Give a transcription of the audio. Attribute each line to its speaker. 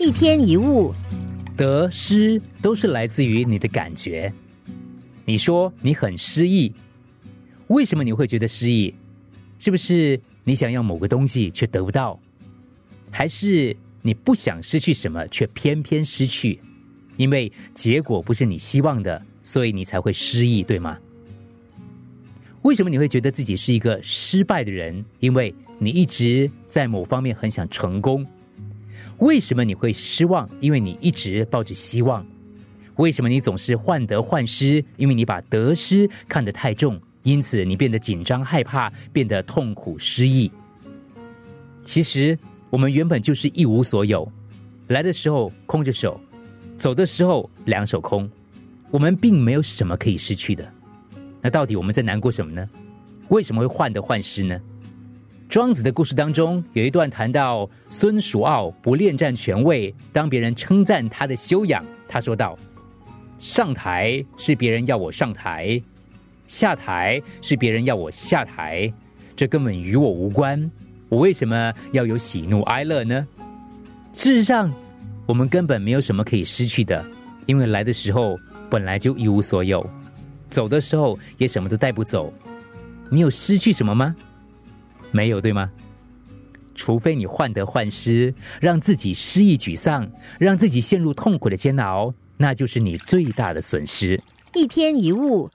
Speaker 1: 一天一物，
Speaker 2: 得失都是来自于你的感觉。你说你很失意，为什么你会觉得失意？是不是你想要某个东西却得不到，还是你不想失去什么却偏偏失去？因为结果不是你希望的，所以你才会失意，对吗？为什么你会觉得自己是一个失败的人？因为你一直在某方面很想成功。为什么你会失望？因为你一直抱着希望。为什么你总是患得患失？因为你把得失看得太重，因此你变得紧张害怕，变得痛苦失意。其实我们原本就是一无所有，来的时候空着手，走的时候两手空，我们并没有什么可以失去的。那到底我们在难过什么呢？为什么会患得患失呢？庄子的故事当中有一段谈到孙叔敖不恋战权位，当别人称赞他的修养，他说道。上台是别人要我上台，下台是别人要我下台，这根本与我无关。我为什么要有喜怒哀乐呢？事实上，我们根本没有什么可以失去的，因为来的时候本来就一无所有，走的时候也什么都带不走。你有失去什么吗？没有，对吗？除非你患得患失，让自己失意沮丧，让自己陷入痛苦的煎熬。那就是你最大的损失。
Speaker 1: 一天一物。